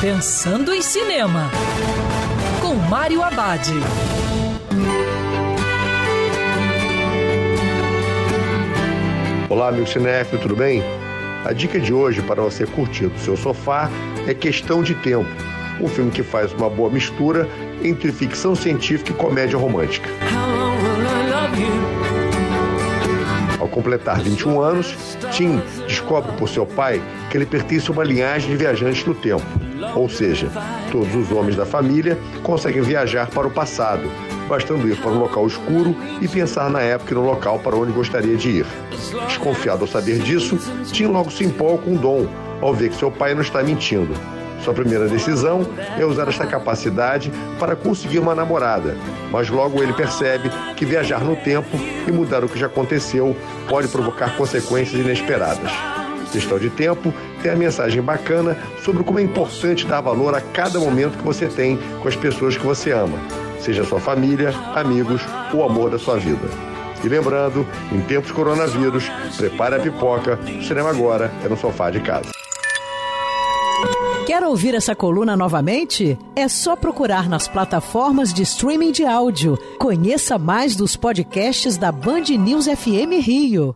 Pensando em Cinema, com Mário Abad. Olá, meu cinéfilo, tudo bem? A dica de hoje para você curtir do seu sofá é Questão de Tempo, um filme que faz uma boa mistura entre ficção científica e comédia romântica. Ao completar 21 anos, Tim descobre por seu pai que ele pertence a uma linhagem de viajantes no tempo. Ou seja, todos os homens da família conseguem viajar para o passado, bastando ir para um local escuro e pensar na época e no local para onde gostaria de ir. Desconfiado ao saber disso, Tim logo se empolga com Dom ao ver que seu pai não está mentindo. Sua primeira decisão é usar esta capacidade para conseguir uma namorada, mas logo ele percebe que viajar no tempo e mudar o que já aconteceu pode provocar consequências inesperadas. Questão de tempo tem a mensagem bacana sobre como é importante dar valor a cada momento que você tem com as pessoas que você ama, seja sua família, amigos ou amor da sua vida. E lembrando, em tempos coronavírus, prepare a pipoca, o cinema agora é no sofá de casa. Quer ouvir essa coluna novamente? É só procurar nas plataformas de streaming de áudio. Conheça mais dos podcasts da Band News FM Rio.